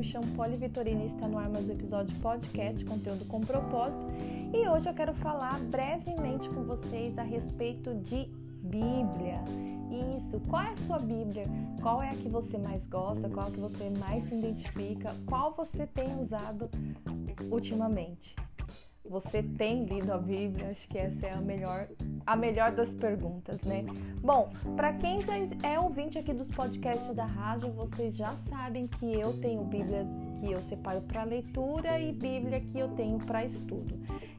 me chamo Poli Vitorina e está no ar mais um episódio de podcast, conteúdo com propósito. E hoje eu quero falar brevemente com vocês a respeito de Bíblia. Isso, qual é a sua Bíblia? Qual é a que você mais gosta? Qual é a que você mais se identifica? Qual você tem usado ultimamente? Você tem lido a Bíblia? Acho que essa é a melhor, a melhor das perguntas, né? Bom, para quem já é ouvinte aqui dos podcasts da rádio, vocês já sabem que eu tenho Bíblias que eu separo para leitura e Bíblia que eu tenho para estudo.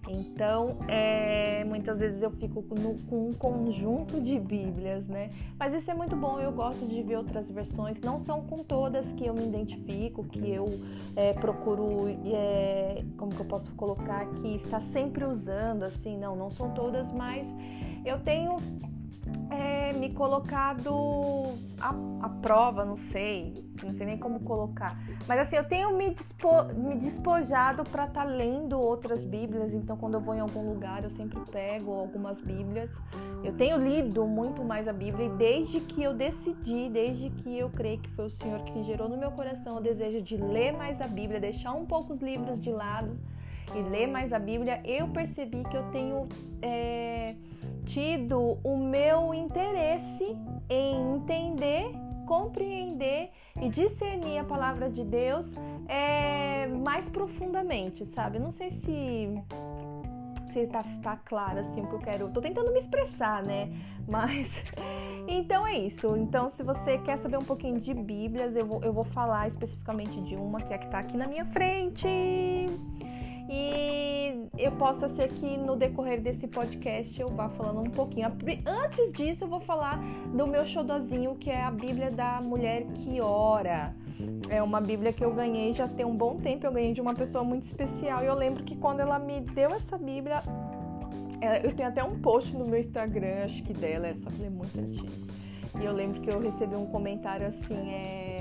Então, é, muitas vezes eu fico no, com um conjunto de Bíblias, né? Mas isso é muito bom, eu gosto de ver outras versões. Não são com todas que eu me identifico, que eu é, procuro, é, como que eu posso colocar aqui, está sempre usando, assim, não, não são todas, mas eu tenho é, me colocado à, à, prova, não sei, não sei nem como colocar. Mas assim, eu tenho me, dispo, me despojado para estar tá lendo outras Bíblias, então quando eu vou em algum lugar eu sempre pego algumas Bíblias. Eu tenho lido muito mais a Bíblia e desde que eu decidi, desde que eu creio que foi o Senhor que gerou no meu coração o desejo de ler mais a Bíblia, deixar um pouco os livros de lado e ler mais a Bíblia, eu percebi que eu tenho. É, tido o meu interesse em entender, compreender e discernir a palavra de Deus é, mais profundamente, sabe? Não sei se se tá, tá claro assim o que eu quero. Tô tentando me expressar, né? Mas então é isso. Então, se você quer saber um pouquinho de Bíblias, eu vou, eu vou falar especificamente de uma que é a que tá aqui na minha frente. E eu possa ser que no decorrer desse podcast eu vá falando um pouquinho. Antes disso, eu vou falar do meu xodozinho, que é a Bíblia da Mulher que Ora. É uma Bíblia que eu ganhei já tem um bom tempo. Eu ganhei de uma pessoa muito especial. E eu lembro que quando ela me deu essa Bíblia, é, eu tenho até um post no meu Instagram, acho que dela, só que ele é muito antigo. E eu lembro que eu recebi um comentário assim, é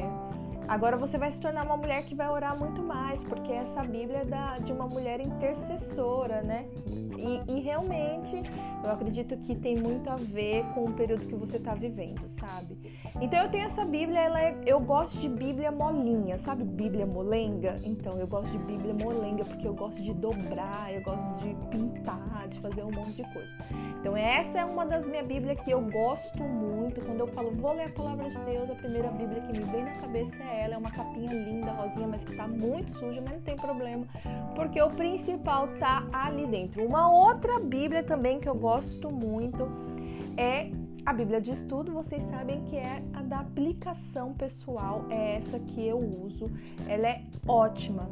Agora você vai se tornar uma mulher que vai orar muito mais, porque essa Bíblia é da, de uma mulher intercessora, né? E, e, realmente eu acredito que tem muito a ver com o período que você está vivendo, sabe? Então eu tenho essa Bíblia, ela é, eu gosto de Bíblia molinha, sabe? Bíblia molenga. Então eu gosto de Bíblia molenga porque eu gosto de dobrar, eu gosto de pintar, de fazer um monte de coisa. Então essa é uma das minhas Bíblias que eu gosto muito. Quando eu falo vou ler a palavra de Deus, a primeira Bíblia que me vem na cabeça é ela. É uma capinha linda, rosinha, mas que tá muito suja, mas não tem problema, porque o principal tá ali dentro. Uma outra Bíblia também que eu gosto muito é a Bíblia de estudo, vocês sabem que é a da aplicação pessoal, é essa que eu uso. Ela é ótima.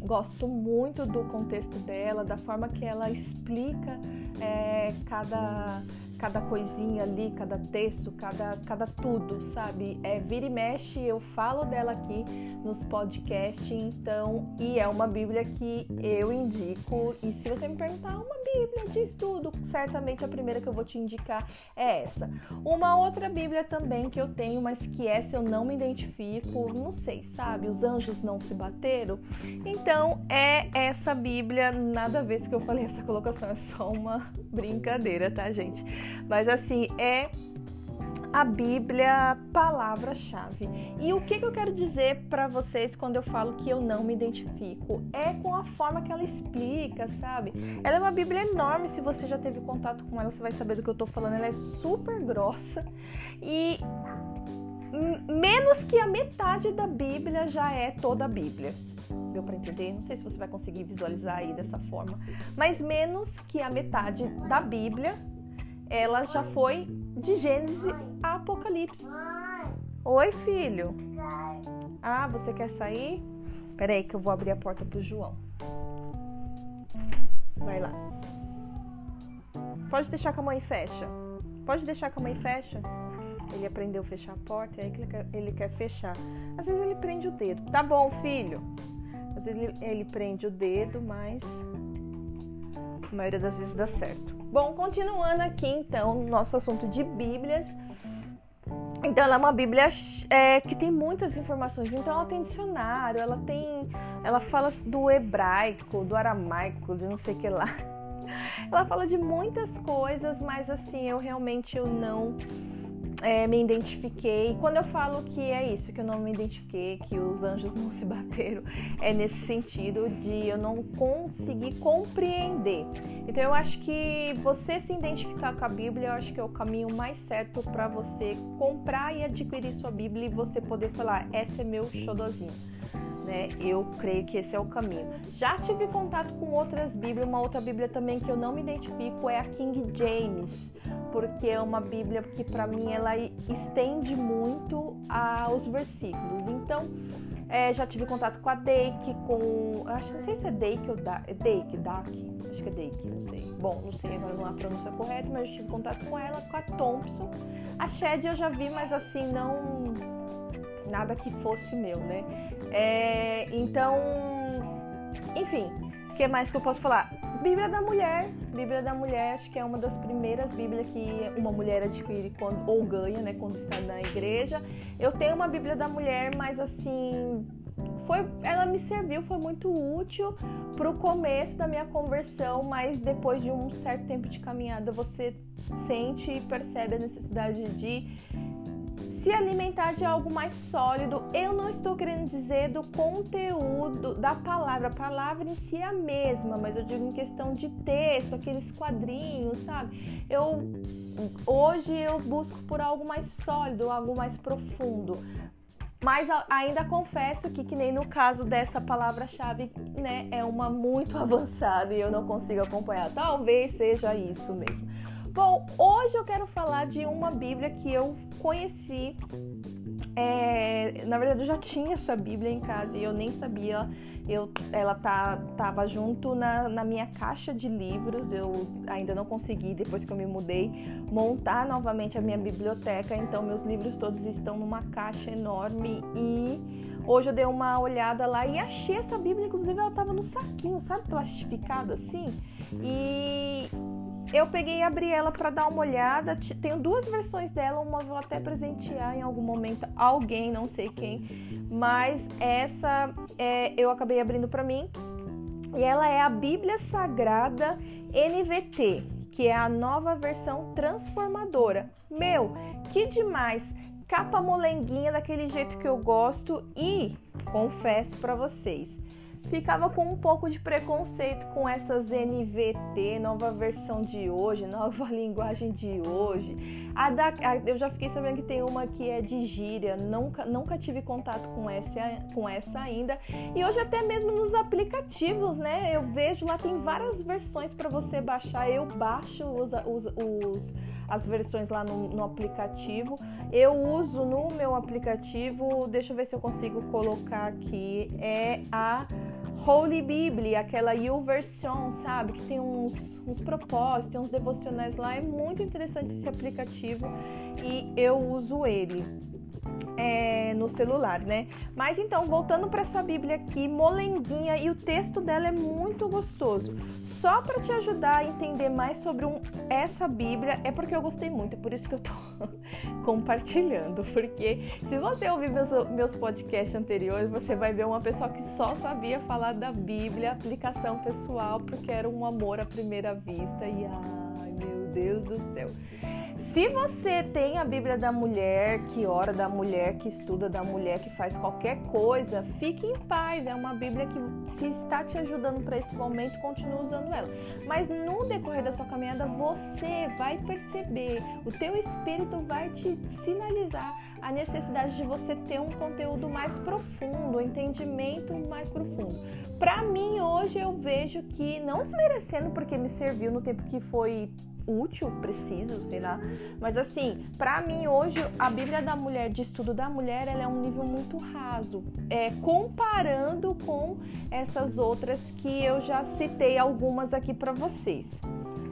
Gosto muito do contexto dela, da forma que ela explica é, cada cada coisinha ali, cada texto, cada, cada tudo, sabe? É vira e mexe, eu falo dela aqui nos podcasts, então, e é uma Bíblia que eu indico. E se você me perguntar uma Bíblia de estudo, certamente a primeira que eu vou te indicar é essa. Uma outra Bíblia também que eu tenho, mas que essa eu não me identifico, não sei, sabe? Os anjos não se bateram. Então, é essa Bíblia, nada a ver se que eu falei essa colocação, é só uma brincadeira, tá, gente? Mas assim, é a Bíblia palavra-chave. E o que, que eu quero dizer para vocês quando eu falo que eu não me identifico? É com a forma que ela explica, sabe? Ela é uma Bíblia enorme, se você já teve contato com ela, você vai saber do que eu tô falando. Ela é super grossa e menos que a metade da Bíblia já é toda a Bíblia. Deu para entender? Não sei se você vai conseguir visualizar aí dessa forma, mas menos que a metade da Bíblia ela já foi de Gênesis a Apocalipse. Oi, filho. Ah, você quer sair? Peraí que eu vou abrir a porta pro João. Vai lá. Pode deixar que a mãe fecha. Pode deixar que a mãe fecha. Ele aprendeu a fechar a porta e aí ele quer, fechar. Às vezes ele prende o dedo. Tá bom, filho. Às vezes ele prende o dedo, mas a maioria das vezes dá certo. Bom, continuando aqui então no nosso assunto de Bíblias. Então ela é uma Bíblia é, que tem muitas informações. Então ela tem dicionário, ela tem, ela fala do hebraico, do aramaico, de não sei o que lá. Ela fala de muitas coisas, mas assim eu realmente eu não é, me identifiquei. Quando eu falo que é isso, que eu não me identifiquei, que os anjos não se bateram, é nesse sentido de eu não conseguir compreender. Então eu acho que você se identificar com a Bíblia, eu acho que é o caminho mais certo para você comprar e adquirir sua Bíblia e você poder falar, essa é meu xodozinho né? Eu creio que esse é o caminho. Já tive contato com outras Bíblias, uma outra Bíblia também que eu não me identifico é a King James, porque é uma Bíblia que para mim ela estende muito os versículos. Então, é, já tive contato com a Dake, com. Acho, não sei se é Dake ou da, é Dake, Dake, acho que é Dake, não sei. Bom, não sei agora não a pronúncia correta, mas eu tive contato com ela, com a Thompson. A Shed eu já vi, mas assim, não nada que fosse meu, né? É, então, enfim, o que mais que eu posso falar? Bíblia da Mulher. Bíblia da Mulher, acho que é uma das primeiras Bíblias que uma mulher adquire quando, ou ganha, né, quando está na igreja. Eu tenho uma Bíblia da Mulher, mas assim, foi, ela me serviu, foi muito útil para o começo da minha conversão, mas depois de um certo tempo de caminhada, você sente e percebe a necessidade de se alimentar de algo mais sólido, eu não estou querendo dizer do conteúdo da palavra. A palavra em si é a mesma, mas eu digo em questão de texto, aqueles quadrinhos, sabe? Eu hoje eu busco por algo mais sólido, algo mais profundo. Mas ainda confesso que, que nem no caso dessa palavra-chave, né, é uma muito avançada e eu não consigo acompanhar. Talvez seja isso mesmo. Bom, hoje eu quero falar de uma Bíblia que eu conheci. É, na verdade, eu já tinha essa Bíblia em casa e eu nem sabia. Eu, ela tá, tava junto na, na minha caixa de livros. Eu ainda não consegui, depois que eu me mudei, montar novamente a minha biblioteca. Então, meus livros todos estão numa caixa enorme e Hoje eu dei uma olhada lá e achei essa Bíblia, inclusive ela estava no saquinho, sabe, plastificada assim. E eu peguei e abri ela para dar uma olhada. Tenho duas versões dela, uma vou até presentear em algum momento alguém, não sei quem, mas essa é, eu acabei abrindo para mim. E ela é a Bíblia Sagrada NVT, que é a nova versão transformadora. Meu, que demais! Capa molenguinha daquele jeito que eu gosto e confesso para vocês, ficava com um pouco de preconceito com essas NVT, nova versão de hoje, nova linguagem de hoje. A da, a, eu já fiquei sabendo que tem uma que é de gíria, nunca, nunca tive contato com essa, com essa ainda. E hoje até mesmo nos aplicativos, né? Eu vejo lá tem várias versões para você baixar. Eu baixo os, os, os as versões lá no, no, aplicativo. Eu uso no meu aplicativo, deixa eu ver se eu consigo colocar aqui, é a Holy Bible, aquela YouVersion, sabe? Que tem uns, uns propósitos, tem uns devocionais lá. É muito interessante esse aplicativo e eu uso ele é, no celular, né? Mas então, voltando para essa Bíblia aqui, molenguinha, e o texto dela é muito gostoso. Só para te ajudar a entender mais sobre um, essa Bíblia, é porque eu gostei muito, é por isso que eu tô compartilhando. Porque se você ouvir meus, meus podcasts anteriores, você vai ver uma pessoa que só sabia falar da Bíblia, aplicação pessoal, porque era um amor à primeira vista. E ai, meu Deus do céu. Se você tem a Bíblia da mulher, que ora da mulher, que estuda da mulher, que faz qualquer coisa, fique em paz. É uma Bíblia que, se está te ajudando para esse momento, continue usando ela. Mas no decorrer da sua caminhada, você vai perceber, o teu espírito vai te sinalizar a necessidade de você ter um conteúdo mais profundo, um entendimento mais profundo. Para mim, hoje eu vejo que, não desmerecendo porque me serviu no tempo que foi útil, preciso, sei lá. Mas assim, para mim hoje a Bíblia da Mulher, de estudo da mulher, ela é um nível muito raso, é, comparando com essas outras que eu já citei algumas aqui para vocês.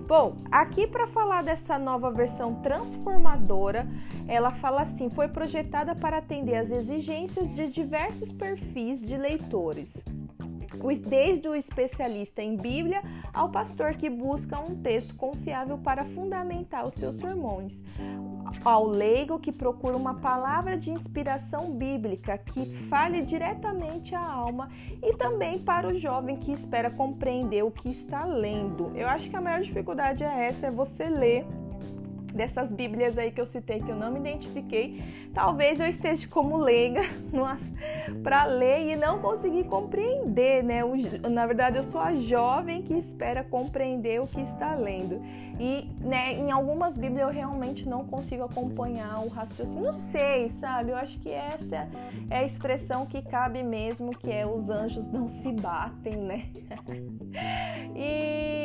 Bom, aqui para falar dessa nova versão transformadora, ela fala assim: foi projetada para atender às exigências de diversos perfis de leitores desde o especialista em Bíblia ao pastor que busca um texto confiável para fundamentar os seus sermões, ao leigo que procura uma palavra de inspiração bíblica que fale diretamente à alma e também para o jovem que espera compreender o que está lendo. Eu acho que a maior dificuldade é essa, é você ler dessas Bíblias aí que eu citei que eu não me identifiquei, talvez eu esteja como leiga para ler e não conseguir compreender, né? Na verdade, eu sou a jovem que espera compreender o que está lendo. E né, em algumas Bíblias eu realmente não consigo acompanhar o raciocínio. Não sei, sabe? Eu acho que essa é a expressão que cabe mesmo, que é os anjos não se batem, né? e,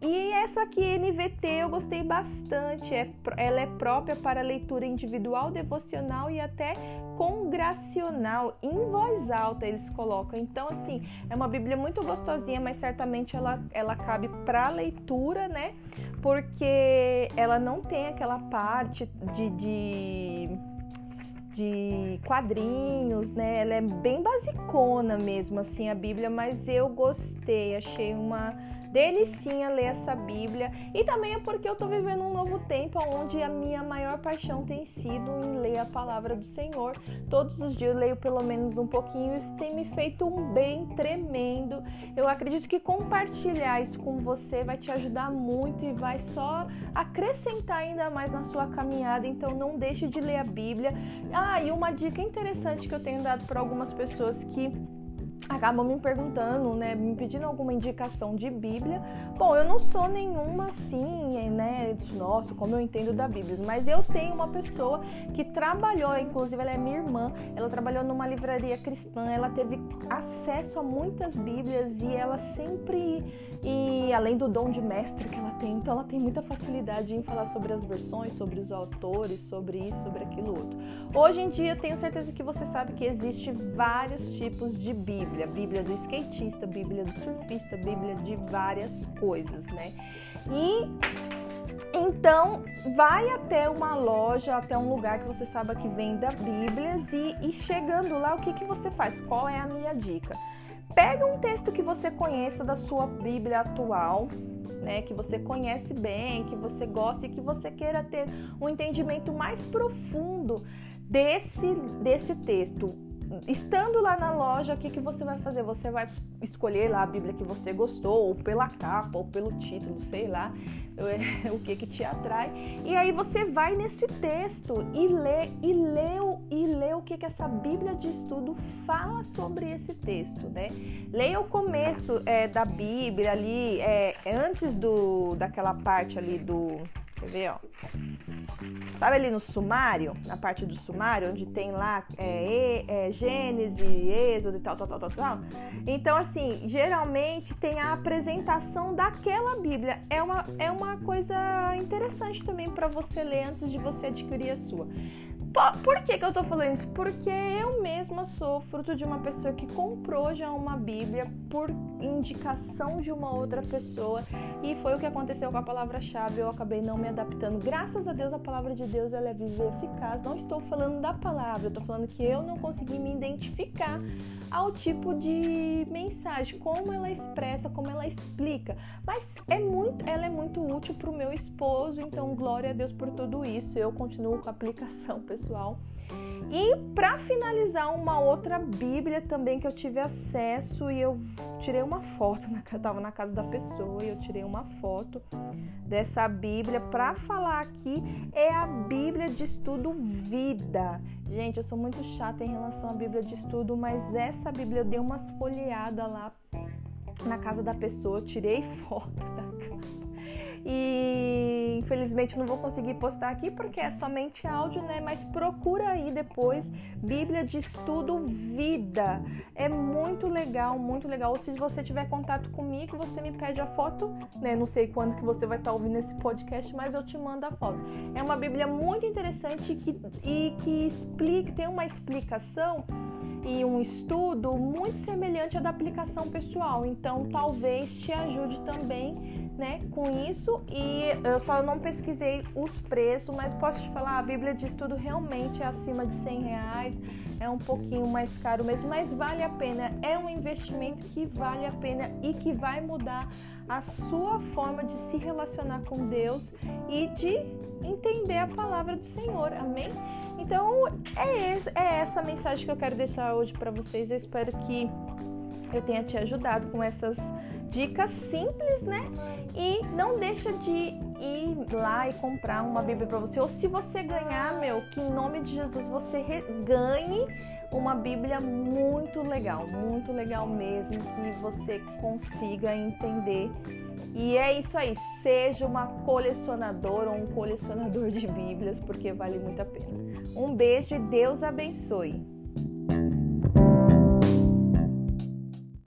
e essa aqui, NVT, eu gostei bastante. É, ela é própria para leitura individual, devocional e até congracional. Em voz alta eles colocam. Então, assim, é uma Bíblia muito gostosinha, mas certamente ela, ela cabe para leitura, né? porque ela não tem aquela parte de, de, de, quadrinhos, né? Ela é bem basicona mesmo, assim, a Bíblia, mas eu gostei, achei uma delicinha ler essa Bíblia. E também é porque eu tô vivendo um novo tempo onde a minha maior paixão tem sido em ler a palavra do Senhor. Todos os dias eu leio pelo menos um pouquinho. Isso tem me feito um bem tremendo. Eu acredito que compartilhar isso com você vai te ajudar muito e vai só acrescentar ainda mais na sua caminhada. Então não deixe de ler a Bíblia. Ah, e uma dica interessante que eu tenho dado para algumas pessoas que acabam me perguntando, né, me pedindo alguma indicação de Bíblia. Bom, eu não sou nenhuma assim, né, nossa, como eu entendo da Bíblia, mas eu tenho uma pessoa que trabalhou, inclusive ela é minha irmã, ela trabalhou numa livraria cristã, ela teve acesso a muitas Bíblias e ela sempre e além do dom de mestre que ela tem, então ela tem muita facilidade em falar sobre as versões, sobre os autores, sobre isso, sobre aquilo outro. Hoje em dia, tenho certeza que você sabe que existe vários tipos de Bíblia, Bíblia do skatista, Bíblia do surfista, Bíblia de várias coisas, né? E então, vai até uma loja, até um lugar que você saiba que venda Bíblias e, e chegando lá, o que, que você faz? Qual é a minha dica? Pega um texto que você conheça da sua Bíblia atual, né, que você conhece bem, que você gosta e que você queira ter um entendimento mais profundo desse, desse texto estando lá na loja, o que, que você vai fazer? Você vai escolher lá a Bíblia que você gostou, ou pela capa, ou pelo título, sei lá, o que que te atrai. E aí você vai nesse texto e lê, e lê, e lê o que que essa Bíblia de estudo fala sobre esse texto, né? Leia o começo é, da Bíblia ali, é, antes do, daquela parte ali do Quer ver, ó? Sabe ali no sumário, na parte do sumário, onde tem lá é, é, Gênesis, Êxodo e tal, tal, tal, tal, tal. Então, assim, geralmente tem a apresentação daquela Bíblia. É uma, é uma coisa interessante também para você ler antes de você adquirir a sua. Por que, que eu tô falando isso? Porque eu mesma sou fruto de uma pessoa que comprou já uma Bíblia por indicação de uma outra pessoa e foi o que aconteceu com a palavra-chave. Eu acabei não me adaptando. Graças a Deus, a palavra de Deus ela é viva e eficaz. Não estou falando da palavra, tô falando que eu não consegui me identificar ao tipo de mensagem, como ela expressa, como ela explica. Mas é muito, ela é muito útil para o meu esposo, então glória a Deus por tudo isso. Eu continuo com a aplicação pessoal. E para finalizar, uma outra Bíblia também que eu tive acesso e eu tirei uma foto, na, eu tava na casa da pessoa e eu tirei uma foto dessa Bíblia para falar aqui é a Bíblia de Estudo Vida. Gente, eu sou muito chata em relação à Bíblia de Estudo, mas essa Bíblia eu dei umas folheadas lá na casa da pessoa, tirei foto da casa e infelizmente não vou conseguir postar aqui porque é somente áudio, né? Mas procura aí depois Bíblia de Estudo Vida. É muito legal, muito legal. Ou se você tiver contato comigo, você me pede a foto, né? Não sei quando que você vai estar ouvindo esse podcast, mas eu te mando a foto. É uma Bíblia muito interessante que, e que explica, tem uma explicação e um estudo muito semelhante à da aplicação pessoal. Então, talvez te ajude também né, com isso e eu só não pesquisei os preços, mas posso te falar, a Bíblia de Estudo realmente é acima de 100 reais, é um pouquinho mais caro mesmo, mas vale a pena, é um investimento que vale a pena e que vai mudar a sua forma de se relacionar com Deus e de entender a palavra do Senhor, amém? Então é, esse, é essa mensagem que eu quero deixar hoje para vocês, eu espero que eu tenha te ajudado com essas dicas simples, né? E não deixa de ir lá e comprar uma Bíblia para você. Ou se você ganhar, meu, que em nome de Jesus você ganhe uma Bíblia muito legal, muito legal mesmo, que você consiga entender. E é isso aí, seja uma colecionadora ou um colecionador de Bíblias, porque vale muito a pena. Um beijo e Deus abençoe.